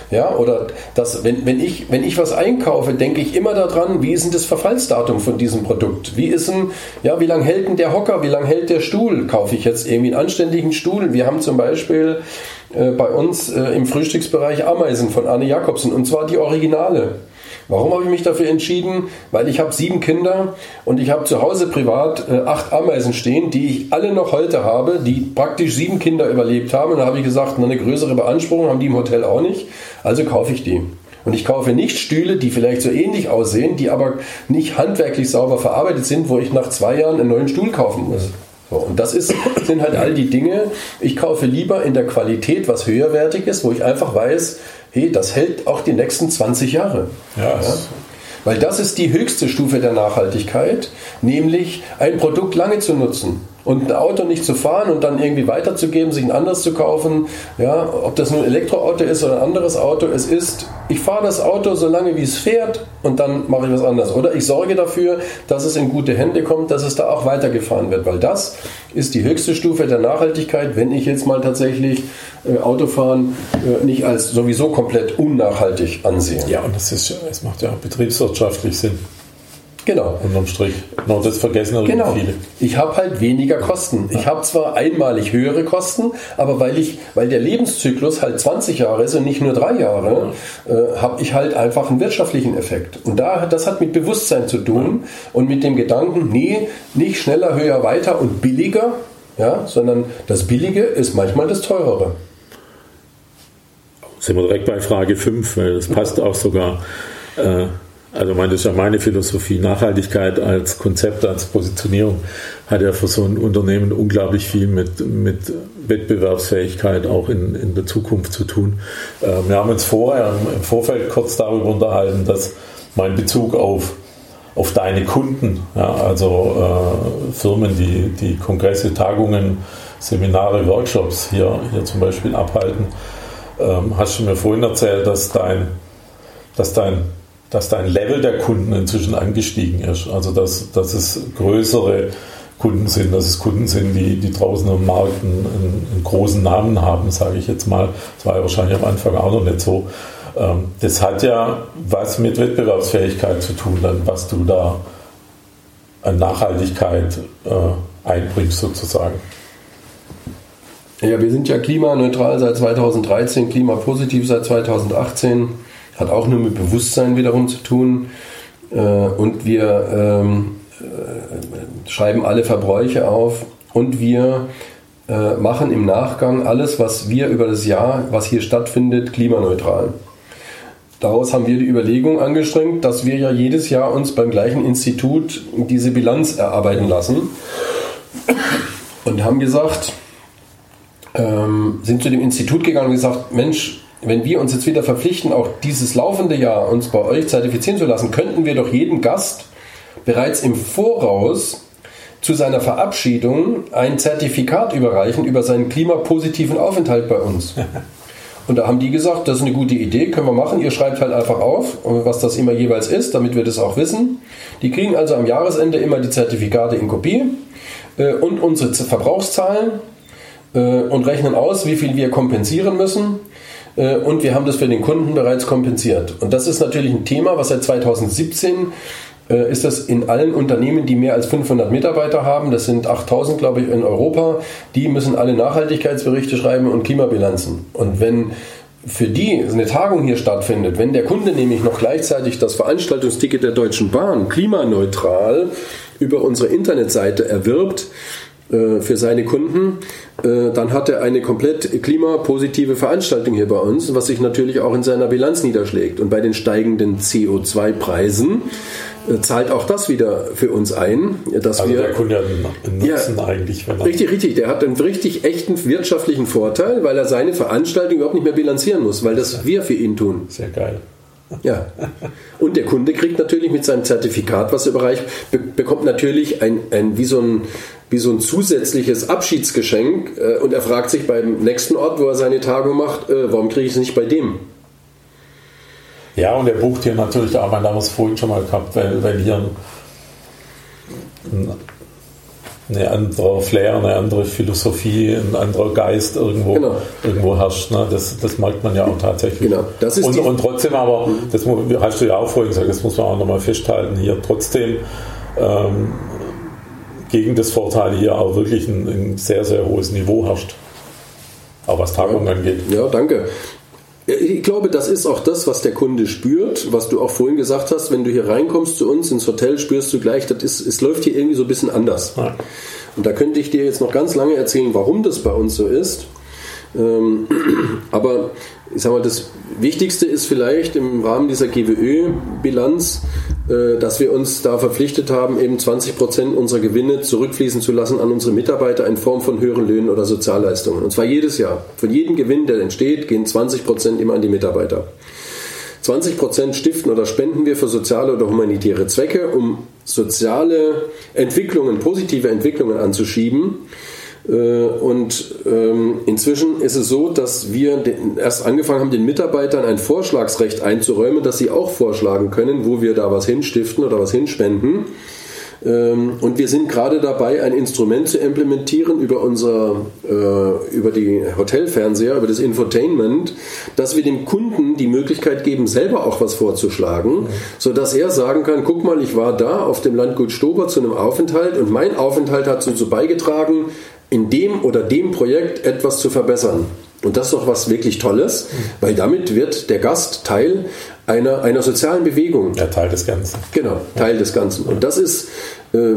ja, oder das, wenn, wenn wenn ich, wenn ich was einkaufe, denke ich immer daran, wie ist denn das Verfallsdatum von diesem Produkt? Wie ist denn, ja, wie lange hält denn der Hocker? Wie lange hält der Stuhl? Kaufe ich jetzt irgendwie einen anständigen Stuhl? Wir haben zum Beispiel äh, bei uns äh, im Frühstücksbereich Ameisen von Arne Jakobsen und zwar die Originale. Warum habe ich mich dafür entschieden? Weil ich habe sieben Kinder und ich habe zu Hause privat äh, acht Ameisen stehen, die ich alle noch heute habe, die praktisch sieben Kinder überlebt haben. Und da habe ich gesagt, eine größere Beanspruchung haben die im Hotel auch nicht, also kaufe ich die. Und ich kaufe nicht Stühle, die vielleicht so ähnlich aussehen, die aber nicht handwerklich sauber verarbeitet sind, wo ich nach zwei Jahren einen neuen Stuhl kaufen muss. So, und das ist, sind halt all die Dinge. Ich kaufe lieber in der Qualität was höherwertiges, wo ich einfach weiß, hey, das hält auch die nächsten 20 Jahre. Ja, ja? Weil das ist die höchste Stufe der Nachhaltigkeit, nämlich ein Produkt lange zu nutzen und ein Auto nicht zu fahren und dann irgendwie weiterzugeben, sich ein anderes zu kaufen. Ja, ob das nun ein Elektroauto ist oder ein anderes Auto, es ist, ich fahre das Auto so lange wie es fährt und dann mache ich was anderes. Oder ich sorge dafür, dass es in gute Hände kommt, dass es da auch weitergefahren wird, weil das ist die höchste Stufe der Nachhaltigkeit, wenn ich jetzt mal tatsächlich äh, Autofahren äh, nicht als sowieso komplett unnachhaltig ansehe. Ja, und das, ist, es macht ja betriebswirtschaftlich Sinn. Genau. Unterm Strich. Noch das vergessen genau. viele. Ich habe halt weniger Kosten. Ich habe zwar einmalig höhere Kosten, aber weil ich, weil der Lebenszyklus halt 20 Jahre ist und nicht nur drei Jahre, ja. äh, habe ich halt einfach einen wirtschaftlichen Effekt. Und da, das hat mit Bewusstsein zu tun und mit dem Gedanken, nee, nicht schneller, höher, weiter und billiger, ja, sondern das Billige ist manchmal das Teurere. Sind wir direkt bei Frage 5, weil das passt auch sogar. Äh, also das ist ja meine Philosophie. Nachhaltigkeit als Konzept, als Positionierung hat ja für so ein Unternehmen unglaublich viel mit, mit Wettbewerbsfähigkeit auch in, in der Zukunft zu tun. Ähm, wir haben uns vorher im Vorfeld kurz darüber unterhalten, dass mein Bezug auf, auf deine Kunden, ja, also äh, Firmen, die, die Kongresse, Tagungen, Seminare, Workshops hier, hier zum Beispiel abhalten, ähm, hast du mir vorhin erzählt, dass dein, dass dein dass dein Level der Kunden inzwischen angestiegen ist. Also dass, dass es größere Kunden sind, dass es Kunden sind, die, die draußen im Markt einen, einen großen Namen haben, sage ich jetzt mal. Das war ja wahrscheinlich am Anfang auch noch nicht so. Ähm, das hat ja was mit Wettbewerbsfähigkeit zu tun, dann was du da an Nachhaltigkeit äh, einbringst sozusagen. Ja, wir sind ja klimaneutral seit 2013, klimapositiv seit 2018 hat auch nur mit Bewusstsein wiederum zu tun. Äh, und wir ähm, äh, schreiben alle Verbräuche auf und wir äh, machen im Nachgang alles, was wir über das Jahr, was hier stattfindet, klimaneutral. Daraus haben wir die Überlegung angestrengt, dass wir ja jedes Jahr uns beim gleichen Institut diese Bilanz erarbeiten lassen und haben gesagt, ähm, sind zu dem Institut gegangen und gesagt, Mensch, wenn wir uns jetzt wieder verpflichten, auch dieses laufende Jahr uns bei euch zertifizieren zu lassen, könnten wir doch jedem Gast bereits im Voraus zu seiner Verabschiedung ein Zertifikat überreichen über seinen klimapositiven Aufenthalt bei uns. Und da haben die gesagt, das ist eine gute Idee, können wir machen. Ihr schreibt halt einfach auf, was das immer jeweils ist, damit wir das auch wissen. Die kriegen also am Jahresende immer die Zertifikate in Kopie äh, und unsere Verbrauchszahlen äh, und rechnen aus, wie viel wir kompensieren müssen. Äh, und wir haben das für den Kunden bereits kompensiert. Und das ist natürlich ein Thema, was seit 2017 äh, ist das in allen Unternehmen, die mehr als 500 Mitarbeiter haben, das sind 8000, glaube ich, in Europa, die müssen alle Nachhaltigkeitsberichte schreiben und Klimabilanzen. Und wenn für die eine Tagung hier stattfindet, wenn der Kunde nämlich noch gleichzeitig das Veranstaltungsticket der Deutschen Bahn klimaneutral über unsere Internetseite erwirbt, für seine Kunden, äh, dann hat er eine komplett klimapositive Veranstaltung hier bei uns, was sich natürlich auch in seiner Bilanz niederschlägt. Und bei den steigenden CO2-Preisen äh, zahlt auch das wieder für uns ein, dass also wir. Der Kunde hat einen Nutzen ja, eigentlich. Richtig, richtig. Der hat einen richtig echten wirtschaftlichen Vorteil, weil er seine Veranstaltung überhaupt nicht mehr bilanzieren muss, weil das wir für ihn tun. Sehr geil. Ja. Und der Kunde kriegt natürlich mit seinem Zertifikat, was er bereicht, bekommt natürlich ein, ein, wie, so ein, wie so ein zusätzliches Abschiedsgeschenk äh, und er fragt sich beim nächsten Ort, wo er seine Tagung macht, äh, warum kriege ich es nicht bei dem? Ja, und er bucht hier natürlich auch, man haben es vorhin schon mal gehabt, weil, weil hier ein, ein eine andere Flair, eine andere Philosophie, ein anderer Geist irgendwo, genau. irgendwo herrscht. Ne? Das, das merkt man ja auch tatsächlich. Genau. Das ist und, und trotzdem aber, das hast du ja auch vorhin gesagt, das muss man auch nochmal festhalten, hier trotzdem ähm, gegen das Vorteil hier auch wirklich ein, ein, sehr, sehr hohes Niveau herrscht. Auch was Tagung ja. angeht. Ja, danke. Ich glaube, das ist auch das, was der Kunde spürt, was du auch vorhin gesagt hast. Wenn du hier reinkommst zu uns ins Hotel, spürst du gleich, das ist, es läuft hier irgendwie so ein bisschen anders. Ja. Und da könnte ich dir jetzt noch ganz lange erzählen, warum das bei uns so ist. Ähm, aber ich sag mal, das Wichtigste ist vielleicht im Rahmen dieser GWÖ-Bilanz, äh, dass wir uns da verpflichtet haben, eben 20 Prozent unserer Gewinne zurückfließen zu lassen an unsere Mitarbeiter in Form von höheren Löhnen oder Sozialleistungen. Und zwar jedes Jahr. Von jedem Gewinn, der entsteht, gehen 20 Prozent immer an die Mitarbeiter. 20 Prozent stiften oder spenden wir für soziale oder humanitäre Zwecke, um soziale Entwicklungen, positive Entwicklungen anzuschieben. Äh, und ähm, inzwischen ist es so, dass wir erst angefangen haben, den Mitarbeitern ein Vorschlagsrecht einzuräumen, dass sie auch vorschlagen können, wo wir da was hinstiften oder was hinspenden. Ähm, und wir sind gerade dabei, ein Instrument zu implementieren über unser, äh, über die Hotelfernseher, über das Infotainment, dass wir dem Kunden die Möglichkeit geben, selber auch was vorzuschlagen, sodass er sagen kann, guck mal, ich war da auf dem Landgut Stober zu einem Aufenthalt und mein Aufenthalt hat dazu beigetragen, in dem oder dem Projekt etwas zu verbessern. Und das ist doch was wirklich Tolles, weil damit wird der Gast Teil einer, einer sozialen Bewegung. Ja, Teil des Ganzen. Genau, Teil des Ganzen. Und das ist äh,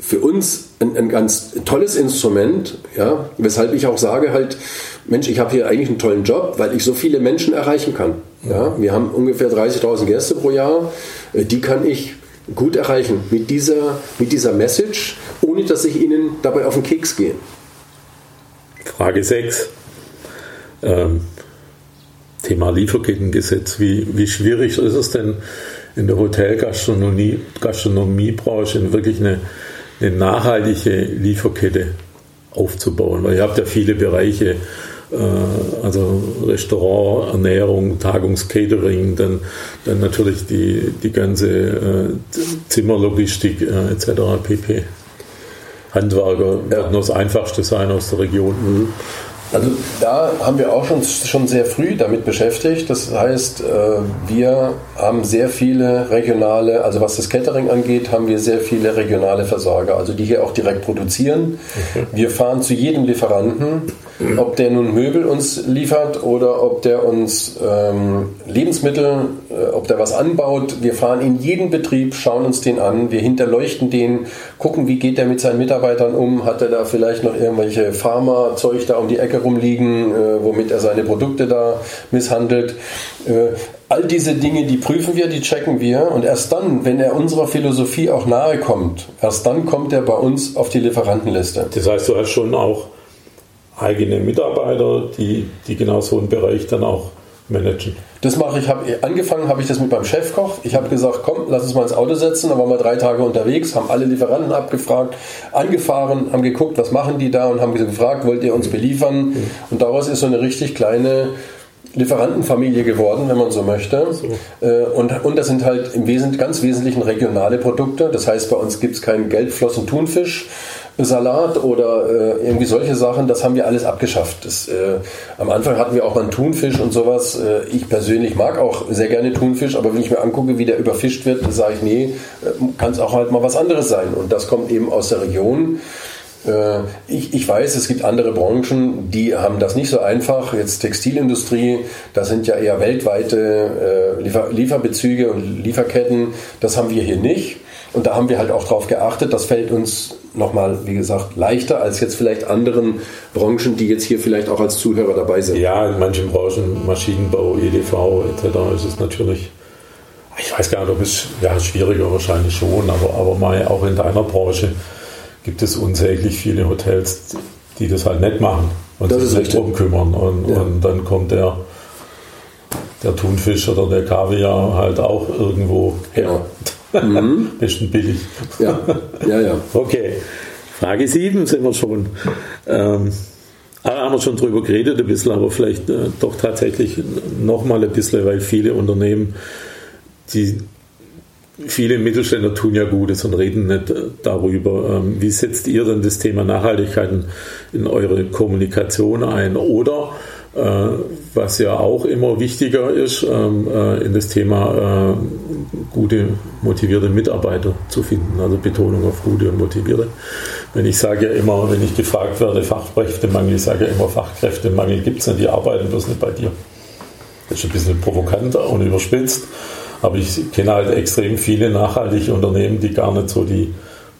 für uns ein, ein, ganz tolles Instrument, ja, weshalb ich auch sage halt, Mensch, ich habe hier eigentlich einen tollen Job, weil ich so viele Menschen erreichen kann. Ja, wir haben ungefähr 30.000 Gäste pro Jahr, äh, die kann ich gut erreichen mit dieser, mit dieser Message, ohne dass ich ihnen dabei auf den Keks gehe. Frage 6. Ähm, Thema Lieferkettengesetz. Wie, wie schwierig ist es denn in der Hotelgastronomie, Gastronomiebranche wirklich eine, eine nachhaltige Lieferkette aufzubauen? Weil ihr habt ja viele Bereiche, äh, also Restaurant, Ernährung, Tagungscatering, dann, dann natürlich die, die ganze äh, Zimmerlogistik äh, etc. pp. Handwerker ja. nur das Einfachste sein aus der Region. Mhm. Also da haben wir auch schon, schon sehr früh damit beschäftigt. Das heißt, äh, wir haben sehr viele regionale, also was das Catering angeht, haben wir sehr viele regionale Versorger, also die hier auch direkt produzieren. Wir fahren zu jedem Lieferanten, ob der nun Möbel uns liefert oder ob der uns ähm, Lebensmittel, äh, ob der was anbaut. Wir fahren in jeden Betrieb, schauen uns den an, wir hinterleuchten den, gucken, wie geht der mit seinen Mitarbeitern um, hat er da vielleicht noch irgendwelche Pharmazeug da um die Ecke rumliegen, äh, womit er seine Produkte da misshandelt. Äh, all diese Dinge, die prüfen wir, die checken wir und erst dann, wenn er unserer Philosophie auch nahe kommt, erst dann kommt er bei uns auf die Lieferantenliste. Das heißt, du hast schon auch eigene Mitarbeiter, die, die genau so einen Bereich dann auch managen. Das mache ich, habe angefangen habe ich das mit meinem Chefkoch. Ich habe gesagt, komm, lass uns mal ins Auto setzen. Da waren wir drei Tage unterwegs, haben alle Lieferanten abgefragt, angefahren, haben geguckt, was machen die da und haben gefragt, wollt ihr uns beliefern? Und daraus ist so eine richtig kleine Lieferantenfamilie geworden, wenn man so möchte. So. Äh, und, und das sind halt im Wesentlichen, ganz wesentlichen regionale Produkte. Das heißt, bei uns gibt es keinen Gelbflossen Thunfisch, Salat oder äh, irgendwie solche Sachen, das haben wir alles abgeschafft. Das, äh, am Anfang hatten wir auch mal einen Thunfisch und sowas. Äh, ich persönlich mag auch sehr gerne Thunfisch, aber wenn ich mir angucke, wie der überfischt wird, sage ich, nee, äh, kann es auch halt mal was anderes sein. Und das kommt eben aus der Region. Äh, ich, ich, weiß, es gibt andere Branchen, die haben das nicht so einfach. Jetzt Textilindustrie, da sind ja eher weltweite äh, Liefer Lieferbezüge und Lieferketten. Das haben wir hier nicht. Und da haben wir halt auch drauf geachtet. Das fällt uns nochmal, wie gesagt, leichter als jetzt vielleicht anderen Branchen, die jetzt hier vielleicht auch als Zuhörer dabei sind. Ja, in manchen Branchen, Maschinenbau, EDV etc. ist es natürlich, ich weiß gar nicht, ob es ja, schwieriger wahrscheinlich schon, aber, aber mal auch in deiner Branche gibt es unsäglich viele Hotels, die das halt nicht machen und das sich nicht drum kümmern. Und, ja. und dann kommt der der Thunfisch oder der Kaviar halt auch irgendwo her. Mhm. Bisschen billig. Ja, ja, ja. Okay. Frage 7 sind wir schon. Ähm, haben wir schon drüber geredet ein bisschen, aber vielleicht äh, doch tatsächlich nochmal ein bisschen, weil viele Unternehmen, die viele Mittelständler tun ja Gutes und reden nicht äh, darüber. Ähm, wie setzt ihr denn das Thema Nachhaltigkeit in, in eure Kommunikation ein? Oder was ja auch immer wichtiger ist, ähm, äh, in das Thema äh, gute, motivierte Mitarbeiter zu finden. Also Betonung auf gute und motivierte. Wenn ich sage ja immer, wenn ich gefragt werde, Fachkräftemangel, ich sage ja immer, Fachkräftemangel gibt es nicht, die arbeiten bloß nicht bei dir. Das ist ein bisschen provokant und überspitzt, aber ich kenne halt extrem viele nachhaltige Unternehmen, die gar nicht so die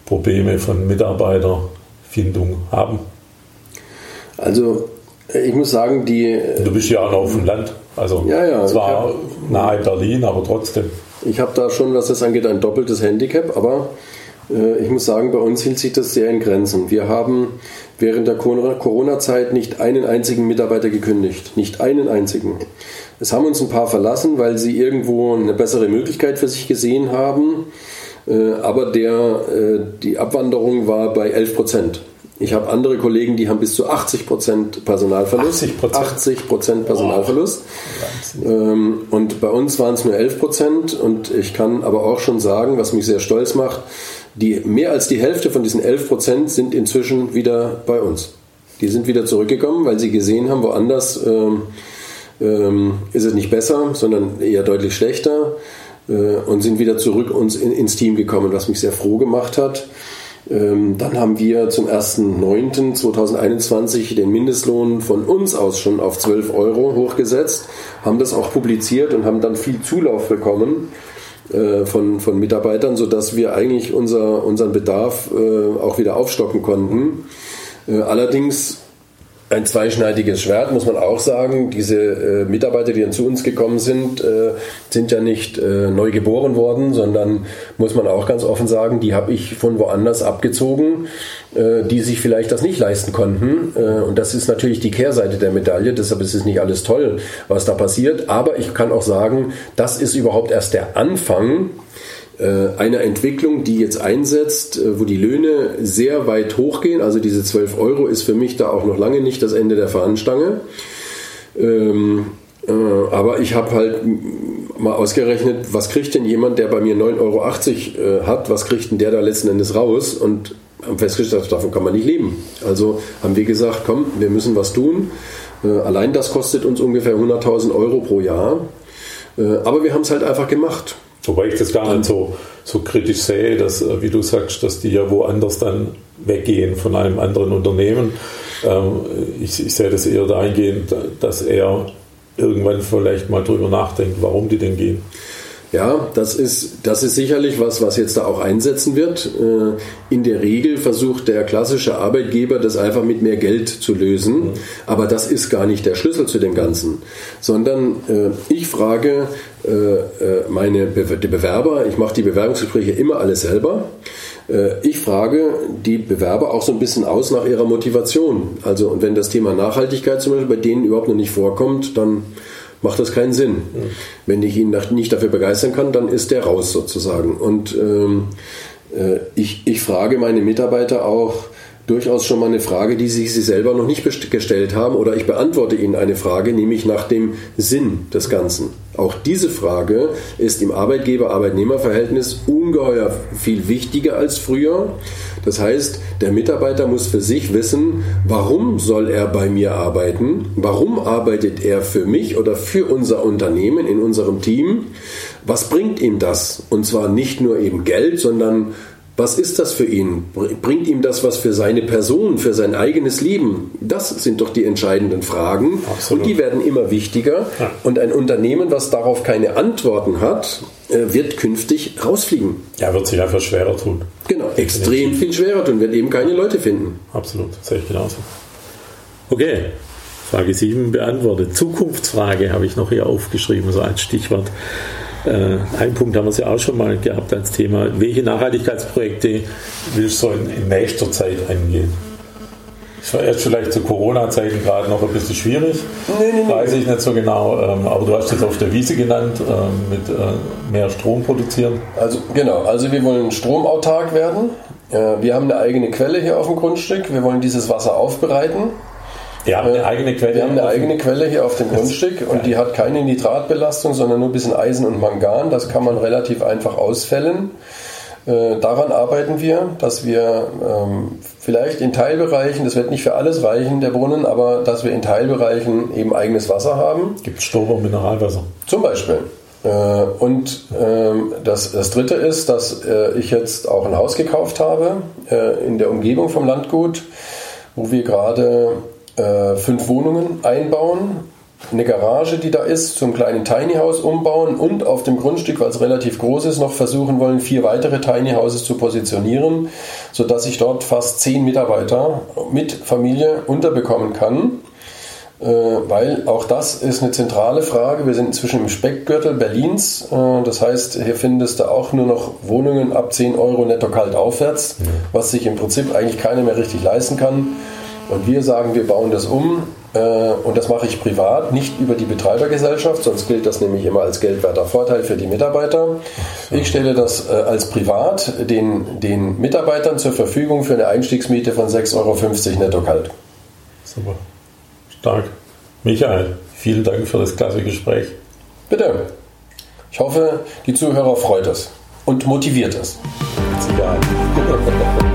Probleme von Mitarbeiterfindung haben. Also Ich muss sagen, die. Du bist ja auch noch auf dem Land. Also ja, ja, zwar nahe Berlin, aber trotzdem. Ich habe da schon, was das angeht, ein doppeltes Handicap, aber äh, ich muss sagen, bei uns hielt sich das sehr in Grenzen. Wir haben während der Corona-Zeit nicht einen einzigen Mitarbeiter gekündigt. Nicht einen einzigen. Es haben uns ein paar verlassen, weil sie irgendwo eine bessere Möglichkeit für sich gesehen haben. Äh, aber der, äh, die Abwanderung war bei 11 Prozent. Ich habe andere Kollegen, die haben bis zu 80 Prozent Personalverlust. 80 Prozent Personalverlust. Ähm, und bei uns waren es nur 11 Prozent. Und ich kann aber auch schon sagen, was mich sehr stolz macht, die, mehr als die Hälfte von diesen 11 Prozent sind inzwischen wieder bei uns. Die sind wieder zurückgekommen, weil sie gesehen haben, woanders ähm, ähm, ist es nicht besser, sondern eher deutlich schlechter äh, und sind wieder zurück uns in, ins Team gekommen, was mich sehr froh gemacht hat. Ähm, dann haben wir zum 1.9.2021 den Mindestlohn von uns aus schon auf 12 Euro hochgesetzt, haben das auch publiziert und haben dann viel Zulauf bekommen äh, von, von Mitarbeitern, sodass wir eigentlich unser, unseren Bedarf äh, auch wieder aufstocken konnten. Äh, allerdings ein zweischneidiges Schwert, muss man auch sagen. Diese äh, Mitarbeiter, die dann zu uns gekommen sind, äh, sind ja nicht äh, neu geboren worden, sondern muss man auch ganz offen sagen, die habe ich von woanders abgezogen, äh, die sich vielleicht das nicht leisten konnten. Äh, und das ist natürlich die Kehrseite der Medaille. Deshalb ist es nicht alles toll, was da passiert. Aber ich kann auch sagen, das ist überhaupt erst der Anfang äh, einer Entwicklung, die jetzt einsetzt, äh, wo die Löhne sehr weit hochgehen. Also diese 12 Euro ist für mich da auch noch lange nicht das Ende der Fahnenstange. Ähm, äh, aber ich habe halt mal ausgerechnet, was kriegt denn jemand, der bei mir 9,80 Euro hat, was kriegt denn der da letzten Endes raus? Und haben festgestellt, davon kann man nicht leben. Also haben wir gesagt, komm, wir müssen was tun. Allein das kostet uns ungefähr 100.000 Euro pro Jahr. Aber wir haben es halt einfach gemacht. Wobei ich das gar nicht so, so kritisch sehe, dass, äh, wie du sagst, dass die ja woanders dann weggehen von einem anderen Unternehmen. Ähm, ich, ich sehe das eher dahingehend, dass er irgendwann vielleicht mal drüber nachdenkt, warum die denn gehen. Ja, das ist, das ist sicherlich was, was jetzt da auch einsetzen wird. Äh, in der Regel versucht der klassische Arbeitgeber, das einfach mit mehr Geld zu lösen. Aber das ist gar nicht der Schlüssel zu dem Ganzen. Sondern äh, ich frage äh, meine Bewerber, ich mache die Bewerbungsgespräche immer alles selber. Ich frage die Bewerber auch so ein bisschen aus nach ihrer Motivation. Also, und wenn das Thema Nachhaltigkeit zum Beispiel bei denen überhaupt noch nicht vorkommt, dann macht das keinen Sinn. Mhm. Wenn ich ihn nicht dafür begeistern kann, dann ist der raus sozusagen. Und ähm, äh, ich, ich frage meine Mitarbeiter auch, durchaus schon mal eine Frage, die sich sie selber noch nicht gestellt haben, oder ich beantworte ihnen eine Frage, nämlich nach dem Sinn des Ganzen. Auch diese Frage ist im Arbeitgeber-Arbeitnehmer-Verhältnis ungeheuer viel wichtiger als früher. Das heißt, der Mitarbeiter muss für sich wissen, warum soll er bei mir arbeiten? Warum arbeitet er für mich oder für unser Unternehmen in unserem Team? Was bringt ihm das? Und zwar nicht nur eben Geld, sondern was ist das für ihn? Bringt ihm das was für seine Person, für sein eigenes Leben? Das sind doch die entscheidenden Fragen. Absolut. Und die werden immer wichtiger. Ja. Und ein Unternehmen, was darauf keine Antworten hat, äh, wird künftig rausfliegen. Ja, wird sich einfach schwerer tun. Genau, extrem viel schwerer tun, wird eben keine Leute finden. Absolut, das sehe ich genauso. Okay, Frage 7 beantwortet. Zukunftsfrage habe ich noch hier aufgeschrieben, so als Stichwort. Äh, ein Punkt haben wir es ja auch schon mal gehabt als Thema. Welche Nachhaltigkeitsprojekte willst du in, nächster Zeit angehen? Das war erst vielleicht zu Corona-Zeiten gerade noch ein bisschen schwierig. Nee, nee, nee. Weiß ich nicht so genau. Ähm, aber du hast es auf der Wiese genannt, ähm, mit äh, mehr Strom produzieren. Also genau, also wir wollen stromautark werden. Äh, wir haben eine eigene Quelle hier auf dem Grundstück. Wir wollen dieses Wasser aufbereiten wir haben eine eigene Quelle. Wir haben eine eigene Quelle hier auf dem Grundstück und die hat keine Nitratbelastung, sondern nur ein bisschen Eisen und Mangan. Das kann man relativ einfach ausfällen. Äh, daran arbeiten wir, dass wir ähm, vielleicht in Teilbereichen, das wird nicht für alles reichen, der Brunnen, aber dass wir in Teilbereichen eben eigenes Wasser haben. Gibt es Strom und Mineralwasser? Zum Beispiel. Äh, und ähm, das, das Dritte ist, dass äh, ich jetzt auch ein Haus gekauft habe äh, in der Umgebung vom Landgut, wo wir gerade äh, fünf Wohnungen einbauen, eine Garage, die da ist, zum kleinen Tiny House umbauen und auf dem Grundstück, weil es relativ groß ist, noch versuchen wollen, vier weitere Tiny Houses zu positionieren, sodass ich dort fast zehn Mitarbeiter mit Familie unterbekommen kann. äh, weil auch das ist eine zentrale Frage. Wir sind inzwischen im Speckgürtel Berlins. Äh, das heißt, hier findest du auch nur noch Wohnungen ab 10 Euro netto kalt aufwärts, was sich im Prinzip eigentlich keiner mehr richtig leisten kann. Und wir sagen, wir bauen das um äh, und das mache ich privat, nicht über die Betreibergesellschaft, sonst gilt das nämlich immer als geldwerter Vorteil für die Mitarbeiter. Ich stelle das als privat den, den Mitarbeitern zur Verfügung für eine Einstiegsmiete von 6,50 Euro netto kalt. Super. Stark. Michael, vielen Dank für das klasse Gespräch. Bitte. Ich hoffe, die Zuhörer freut es und motiviert es. Mit Sicherheit.